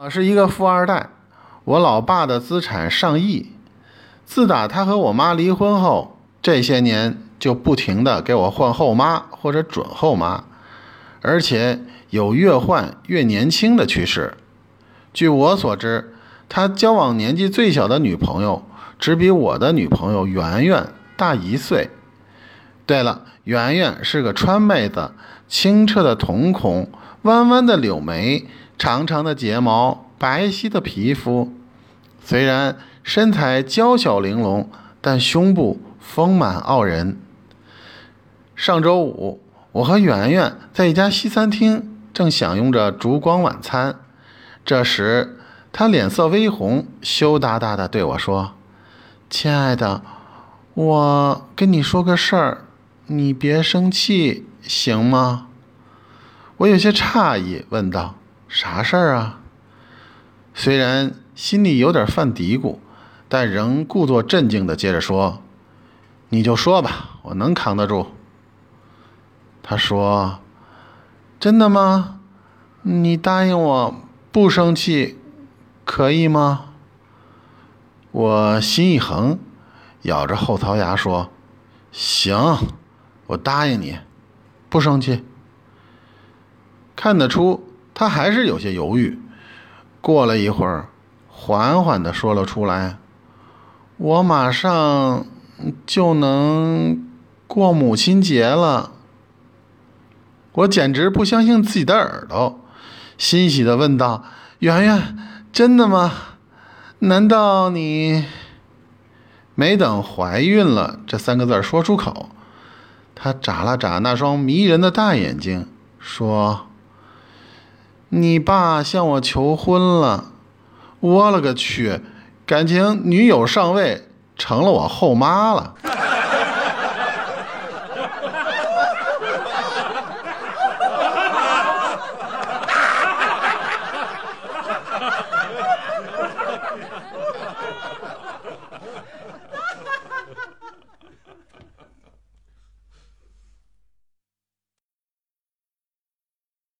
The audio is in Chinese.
我是一个富二代，我老爸的资产上亿。自打他和我妈离婚后，这些年就不停的给我换后妈或者准后妈，而且有越换越年轻的趋势。据我所知，他交往年纪最小的女朋友只比我的女朋友圆圆大一岁。对了，圆圆是个川妹子，清澈的瞳孔，弯弯的柳眉。长长的睫毛，白皙的皮肤，虽然身材娇小玲珑，但胸部丰满傲人。上周五，我和圆圆在一家西餐厅正享用着烛光晚餐，这时她脸色微红，羞答答地对我说：“亲爱的，我跟你说个事儿，你别生气，行吗？”我有些诧异，问道。啥事儿啊？虽然心里有点犯嘀咕，但仍故作镇静的接着说：“你就说吧，我能扛得住。”他说：“真的吗？你答应我不生气，可以吗？”我心一横，咬着后槽牙说：“行，我答应你，不生气。”看得出。他还是有些犹豫，过了一会儿，缓缓地说了出来：“我马上就能过母亲节了。”我简直不相信自己的耳朵，欣喜地问道：“圆圆，真的吗？难道你……”没等“怀孕了”这三个字说出口，他眨了眨那双迷人的大眼睛，说。你爸向我求婚了，我勒个去，感情女友上位成了我后妈了。